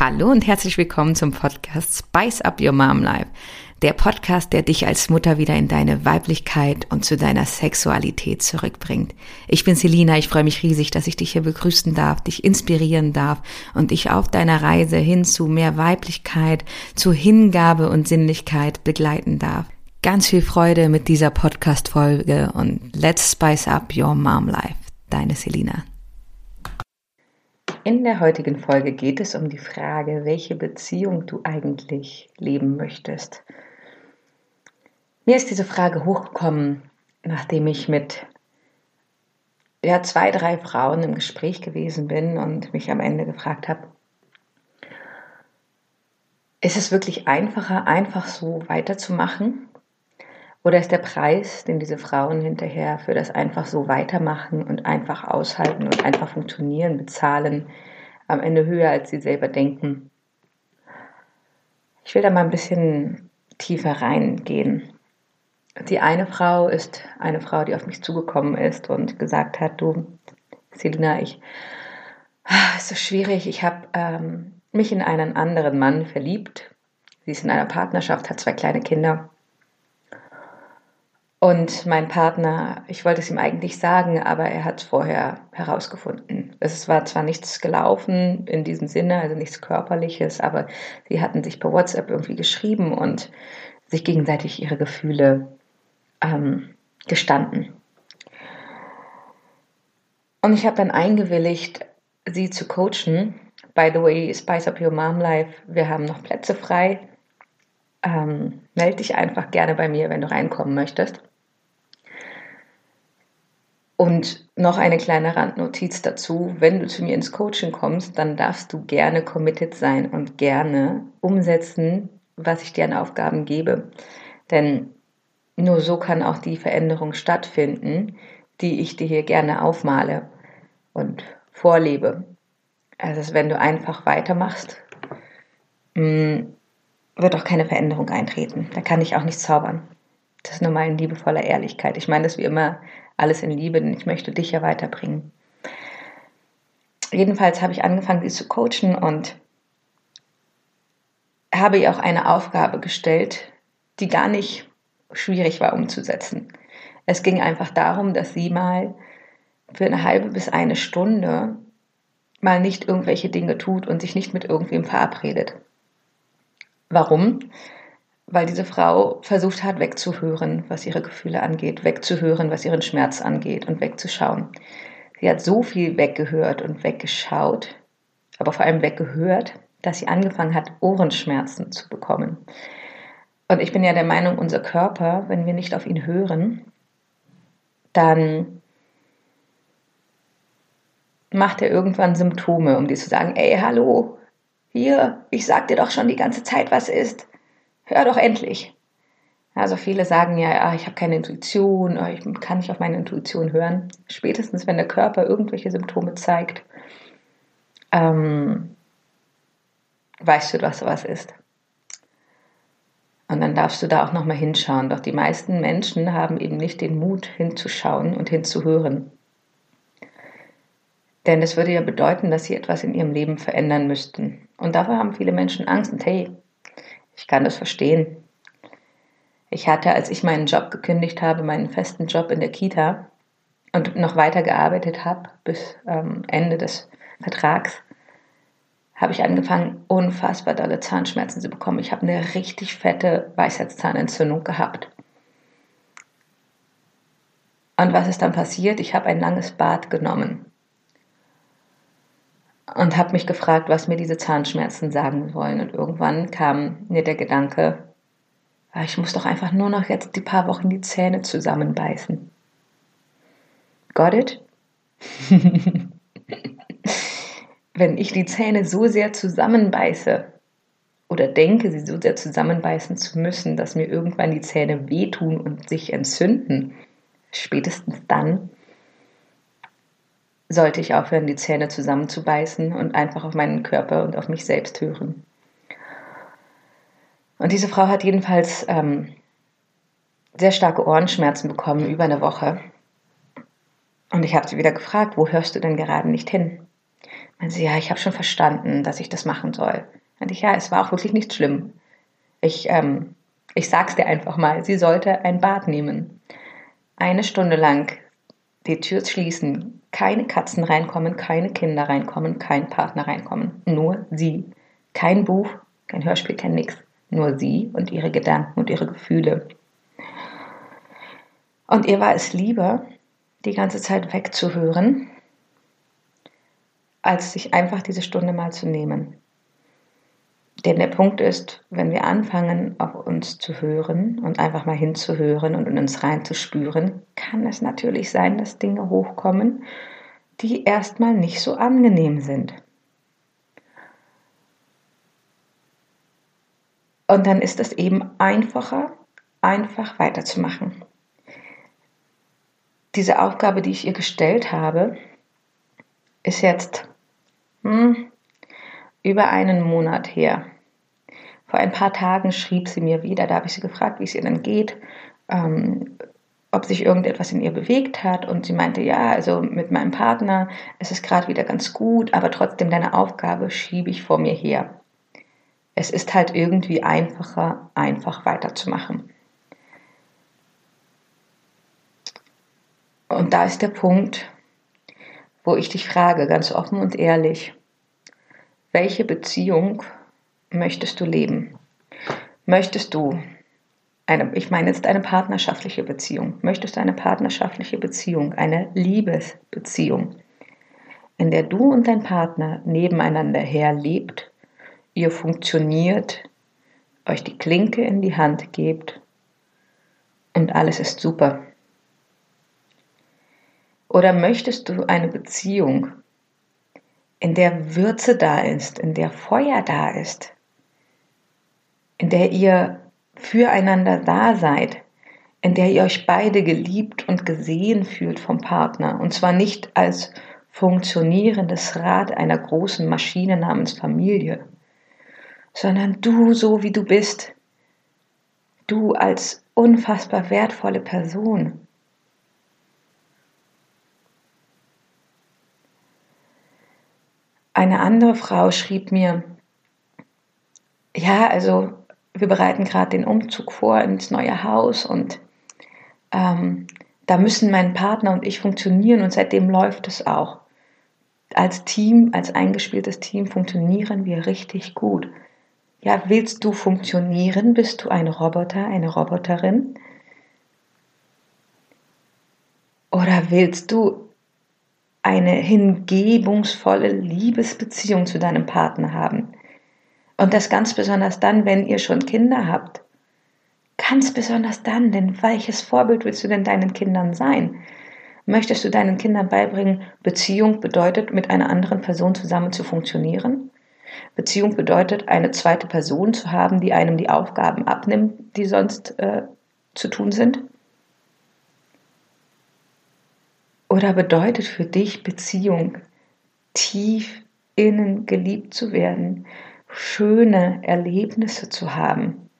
Hallo und herzlich willkommen zum Podcast Spice Up Your Mom Life. Der Podcast, der dich als Mutter wieder in deine Weiblichkeit und zu deiner Sexualität zurückbringt. Ich bin Selina, ich freue mich riesig, dass ich dich hier begrüßen darf, dich inspirieren darf und dich auf deiner Reise hin zu mehr Weiblichkeit, zu Hingabe und Sinnlichkeit begleiten darf. Ganz viel Freude mit dieser Podcast-Folge und let's spice up your mom life. Deine Selina. In der heutigen Folge geht es um die Frage, welche Beziehung du eigentlich leben möchtest. Mir ist diese Frage hochgekommen, nachdem ich mit ja, zwei, drei Frauen im Gespräch gewesen bin und mich am Ende gefragt habe, ist es wirklich einfacher, einfach so weiterzumachen? Oder ist der Preis, den diese Frauen hinterher für das einfach so weitermachen und einfach aushalten und einfach funktionieren, bezahlen, am Ende höher, als sie selber denken? Ich will da mal ein bisschen tiefer reingehen. Die eine Frau ist eine Frau, die auf mich zugekommen ist und gesagt hat, du, Selina, ich, ah, ist so schwierig, ich habe ähm, mich in einen anderen Mann verliebt. Sie ist in einer Partnerschaft, hat zwei kleine Kinder und mein Partner, ich wollte es ihm eigentlich sagen, aber er hat es vorher herausgefunden. Es war zwar nichts gelaufen in diesem Sinne, also nichts Körperliches, aber sie hatten sich per WhatsApp irgendwie geschrieben und sich gegenseitig ihre Gefühle ähm, gestanden. Und ich habe dann eingewilligt, sie zu coachen. By the way, Spice Up Your Mom Life, wir haben noch Plätze frei. Ähm, melde dich einfach gerne bei mir, wenn du reinkommen möchtest. Und noch eine kleine Randnotiz dazu. Wenn du zu mir ins Coaching kommst, dann darfst du gerne committed sein und gerne umsetzen, was ich dir an Aufgaben gebe. Denn nur so kann auch die Veränderung stattfinden, die ich dir hier gerne aufmale und vorlebe. Also wenn du einfach weitermachst, mm, wird auch keine Veränderung eintreten. Da kann ich auch nicht zaubern. Das ist nur mal in liebevoller Ehrlichkeit. Ich meine das wie immer alles in Liebe, denn ich möchte dich ja weiterbringen. Jedenfalls habe ich angefangen, sie zu coachen und habe ihr auch eine Aufgabe gestellt, die gar nicht schwierig war umzusetzen. Es ging einfach darum, dass sie mal für eine halbe bis eine Stunde mal nicht irgendwelche Dinge tut und sich nicht mit irgendwem verabredet. Warum? Weil diese Frau versucht hat, wegzuhören, was ihre Gefühle angeht, wegzuhören, was ihren Schmerz angeht und wegzuschauen. Sie hat so viel weggehört und weggeschaut, aber vor allem weggehört, dass sie angefangen hat, Ohrenschmerzen zu bekommen. Und ich bin ja der Meinung, unser Körper, wenn wir nicht auf ihn hören, dann macht er irgendwann Symptome, um dir zu sagen, ey, hallo, hier, ich sag dir doch schon die ganze Zeit, was ist hör doch endlich. Also viele sagen ja, ja ich habe keine Intuition, ich kann nicht auf meine Intuition hören. Spätestens, wenn der Körper irgendwelche Symptome zeigt, ähm, weißt du, was was ist. Und dann darfst du da auch nochmal hinschauen. Doch die meisten Menschen haben eben nicht den Mut hinzuschauen und hinzuhören. Denn das würde ja bedeuten, dass sie etwas in ihrem Leben verändern müssten. Und dafür haben viele Menschen Angst. Und hey, ich kann das verstehen. Ich hatte, als ich meinen Job gekündigt habe, meinen festen Job in der Kita und noch weiter gearbeitet habe bis ähm, Ende des Vertrags, habe ich angefangen, unfassbar dolle Zahnschmerzen zu bekommen. Ich habe eine richtig fette Weisheitszahnentzündung gehabt. Und was ist dann passiert? Ich habe ein langes Bad genommen und habe mich gefragt, was mir diese Zahnschmerzen sagen wollen. Und irgendwann kam mir der Gedanke, ah, ich muss doch einfach nur noch jetzt die paar Wochen die Zähne zusammenbeißen. Got it? Wenn ich die Zähne so sehr zusammenbeiße oder denke, sie so sehr zusammenbeißen zu müssen, dass mir irgendwann die Zähne wehtun und sich entzünden, spätestens dann sollte ich aufhören, die Zähne zusammenzubeißen und einfach auf meinen Körper und auf mich selbst hören. Und diese Frau hat jedenfalls ähm, sehr starke Ohrenschmerzen bekommen über eine Woche. Und ich habe sie wieder gefragt, wo hörst du denn gerade nicht hin? Meinte sie, ja, ich habe schon verstanden, dass ich das machen soll. Meinte ich, ja, es war auch wirklich nicht schlimm. Ich, ähm, ich sag's dir einfach mal, sie sollte ein Bad nehmen. Eine Stunde lang die Tür schließen, keine Katzen reinkommen, keine Kinder reinkommen, kein Partner reinkommen, nur sie. Kein Buch, kein Hörspiel, kein Nix. Nur sie und ihre Gedanken und ihre Gefühle. Und ihr war es lieber, die ganze Zeit wegzuhören, als sich einfach diese Stunde mal zu nehmen. Denn der Punkt ist, wenn wir anfangen, auf uns zu hören und einfach mal hinzuhören und in uns reinzuspüren, kann es natürlich sein, dass Dinge hochkommen, die erstmal nicht so angenehm sind. Und dann ist es eben einfacher, einfach weiterzumachen. Diese Aufgabe, die ich ihr gestellt habe, ist jetzt hm, über einen Monat her. Vor ein paar Tagen schrieb sie mir wieder, da habe ich sie gefragt, wie es ihr denn geht, ähm, ob sich irgendetwas in ihr bewegt hat. Und sie meinte, ja, also mit meinem Partner ist es gerade wieder ganz gut, aber trotzdem deine Aufgabe schiebe ich vor mir her. Es ist halt irgendwie einfacher, einfach weiterzumachen. Und da ist der Punkt, wo ich dich frage, ganz offen und ehrlich, welche Beziehung möchtest du leben? Möchtest du eine, ich meine jetzt eine partnerschaftliche Beziehung, möchtest du eine partnerschaftliche Beziehung, eine Liebesbeziehung, in der du und dein Partner nebeneinander her lebt, ihr funktioniert, euch die Klinke in die Hand gebt und alles ist super? Oder möchtest du eine Beziehung, in der Würze da ist, in der Feuer da ist, in der ihr füreinander da seid, in der ihr euch beide geliebt und gesehen fühlt vom Partner. Und zwar nicht als funktionierendes Rad einer großen Maschine namens Familie, sondern du so wie du bist, du als unfassbar wertvolle Person, Eine andere Frau schrieb mir, ja, also wir bereiten gerade den Umzug vor ins neue Haus und ähm, da müssen mein Partner und ich funktionieren und seitdem läuft es auch. Als Team, als eingespieltes Team funktionieren wir richtig gut. Ja, willst du funktionieren? Bist du ein Roboter, eine Roboterin? Oder willst du eine hingebungsvolle Liebesbeziehung zu deinem Partner haben. Und das ganz besonders dann, wenn ihr schon Kinder habt. Ganz besonders dann, denn welches Vorbild willst du denn deinen Kindern sein? Möchtest du deinen Kindern beibringen, Beziehung bedeutet, mit einer anderen Person zusammen zu funktionieren? Beziehung bedeutet, eine zweite Person zu haben, die einem die Aufgaben abnimmt, die sonst äh, zu tun sind? Oder bedeutet für dich Beziehung tief innen geliebt zu werden, schöne Erlebnisse zu haben,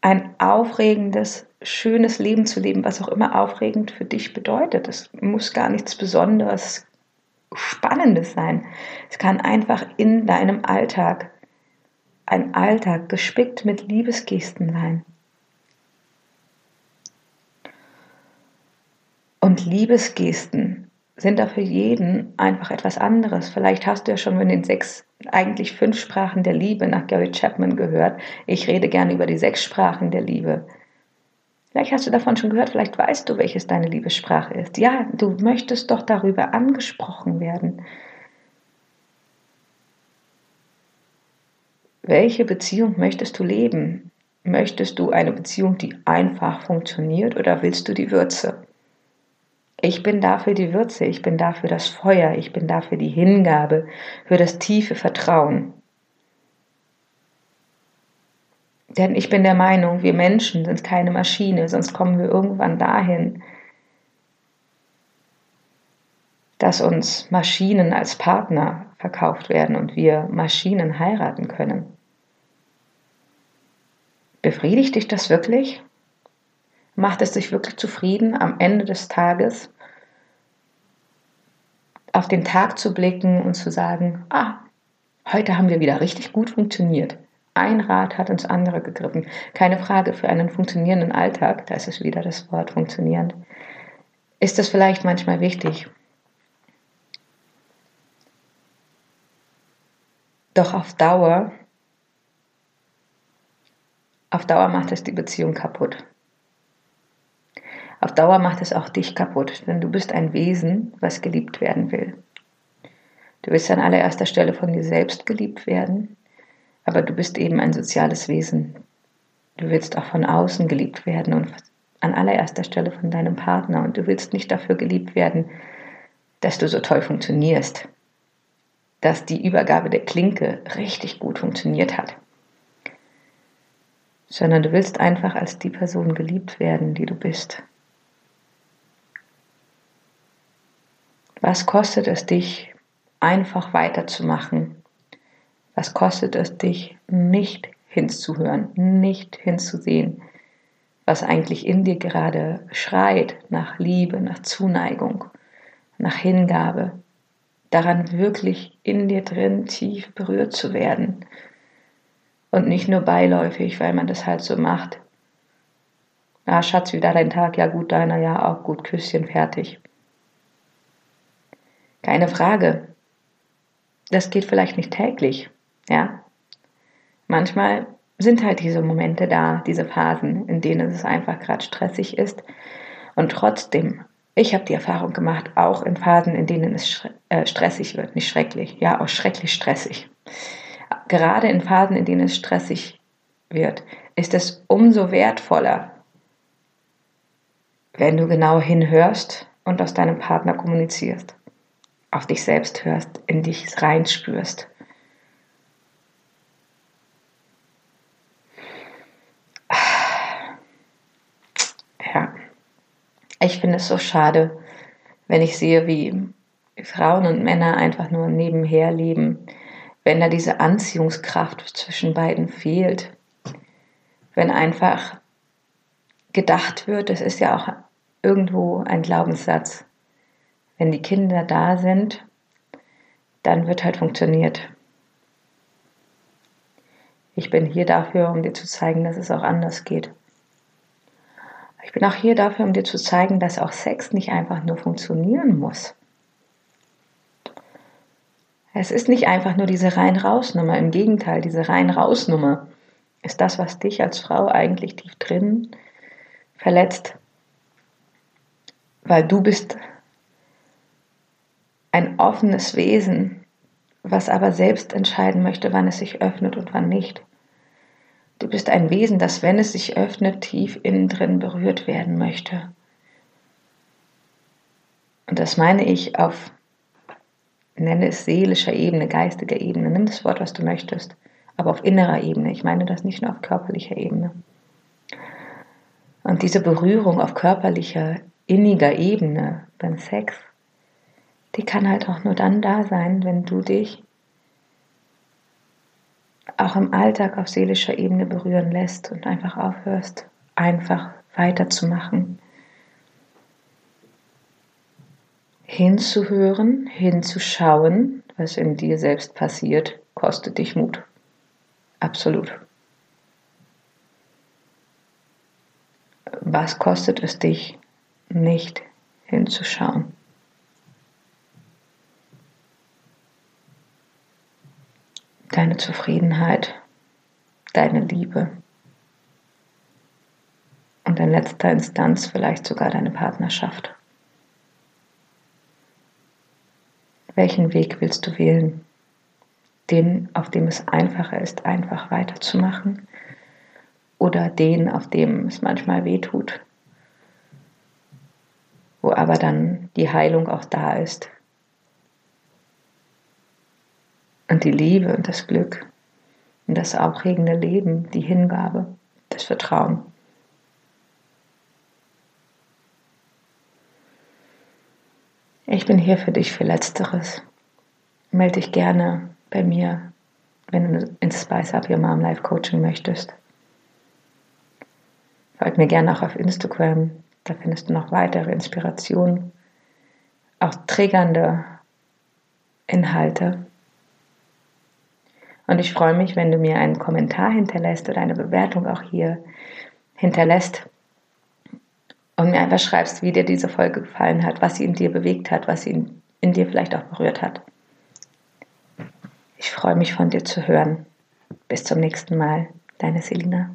ein aufregendes, schönes Leben zu leben, was auch immer aufregend für dich bedeutet. Es muss gar nichts Besonderes, Spannendes sein. Es kann einfach in deinem Alltag ein Alltag gespickt mit Liebesgesten sein. Und Liebesgesten sind da für jeden einfach etwas anderes. Vielleicht hast du ja schon in den sechs, eigentlich fünf Sprachen der Liebe nach Gary Chapman gehört. Ich rede gerne über die sechs Sprachen der Liebe. Vielleicht hast du davon schon gehört, vielleicht weißt du, welches deine Liebessprache ist. Ja, du möchtest doch darüber angesprochen werden. Welche Beziehung möchtest du leben? Möchtest du eine Beziehung, die einfach funktioniert oder willst du die Würze? Ich bin dafür die Würze, ich bin dafür das Feuer, ich bin dafür die Hingabe, für das tiefe Vertrauen. Denn ich bin der Meinung, wir Menschen sind keine Maschine, sonst kommen wir irgendwann dahin, dass uns Maschinen als Partner verkauft werden und wir Maschinen heiraten können. Befriedigt dich das wirklich? Macht es dich wirklich zufrieden am Ende des Tages, auf den Tag zu blicken und zu sagen, ah, heute haben wir wieder richtig gut funktioniert. Ein Rad hat ins andere gegriffen. Keine Frage, für einen funktionierenden Alltag, da ist es wieder das Wort funktionierend, ist es vielleicht manchmal wichtig. Doch auf Dauer, auf Dauer macht es die Beziehung kaputt. Auf Dauer macht es auch dich kaputt, denn du bist ein Wesen, was geliebt werden will. Du willst an allererster Stelle von dir selbst geliebt werden, aber du bist eben ein soziales Wesen. Du willst auch von außen geliebt werden und an allererster Stelle von deinem Partner. Und du willst nicht dafür geliebt werden, dass du so toll funktionierst, dass die Übergabe der Klinke richtig gut funktioniert hat, sondern du willst einfach als die Person geliebt werden, die du bist. Was kostet es dich, einfach weiterzumachen, was kostet es dich, nicht hinzuhören, nicht hinzusehen, was eigentlich in dir gerade schreit nach Liebe, nach Zuneigung, nach Hingabe, daran wirklich in dir drin tief berührt zu werden? Und nicht nur beiläufig, weil man das halt so macht. Ah, Schatz, wieder dein Tag, ja gut, deiner, ja auch gut, Küsschen, fertig. Keine Frage. Das geht vielleicht nicht täglich, ja, manchmal sind halt diese Momente da, diese Phasen, in denen es einfach gerade stressig ist. Und trotzdem, ich habe die Erfahrung gemacht, auch in Phasen, in denen es äh, stressig wird, nicht schrecklich, ja, auch schrecklich stressig. Gerade in Phasen, in denen es stressig wird, ist es umso wertvoller, wenn du genau hinhörst und aus deinem Partner kommunizierst, auf dich selbst hörst, in dich reinspürst. Ich finde es so schade, wenn ich sehe, wie Frauen und Männer einfach nur nebenher leben, wenn da diese Anziehungskraft zwischen beiden fehlt, wenn einfach gedacht wird, das ist ja auch irgendwo ein Glaubenssatz, wenn die Kinder da sind, dann wird halt funktioniert. Ich bin hier dafür, um dir zu zeigen, dass es auch anders geht. Ich bin auch hier dafür, um dir zu zeigen, dass auch Sex nicht einfach nur funktionieren muss. Es ist nicht einfach nur diese Rein-Raus-Nummer. Im Gegenteil, diese Rein-Raus-Nummer ist das, was dich als Frau eigentlich tief drin verletzt. Weil du bist ein offenes Wesen, was aber selbst entscheiden möchte, wann es sich öffnet und wann nicht. Du bist ein Wesen, das, wenn es sich öffnet, tief innen drin berührt werden möchte. Und das meine ich auf, nenne es seelischer Ebene, geistiger Ebene, nimm das Wort, was du möchtest, aber auf innerer Ebene. Ich meine das nicht nur auf körperlicher Ebene. Und diese Berührung auf körperlicher, inniger Ebene beim Sex, die kann halt auch nur dann da sein, wenn du dich auch im Alltag auf seelischer Ebene berühren lässt und einfach aufhörst, einfach weiterzumachen. Hinzuhören, hinzuschauen, was in dir selbst passiert, kostet dich Mut. Absolut. Was kostet es dich, nicht hinzuschauen? Deine Zufriedenheit, deine Liebe und in letzter Instanz vielleicht sogar deine Partnerschaft. Welchen Weg willst du wählen? Den, auf dem es einfacher ist, einfach weiterzumachen? Oder den, auf dem es manchmal weh tut? Wo aber dann die Heilung auch da ist, Und die Liebe und das Glück und das aufregende Leben, die Hingabe, das Vertrauen. Ich bin hier für dich für Letzteres. Melde dich gerne bei mir, wenn du ins Spice Up Your Mom Life Coaching möchtest. Folg mir gerne auch auf Instagram. Da findest du noch weitere Inspirationen, auch triggernde Inhalte. Und ich freue mich, wenn du mir einen Kommentar hinterlässt oder eine Bewertung auch hier hinterlässt und mir einfach schreibst, wie dir diese Folge gefallen hat, was sie in dir bewegt hat, was sie in, in dir vielleicht auch berührt hat. Ich freue mich von dir zu hören. Bis zum nächsten Mal, deine Selina.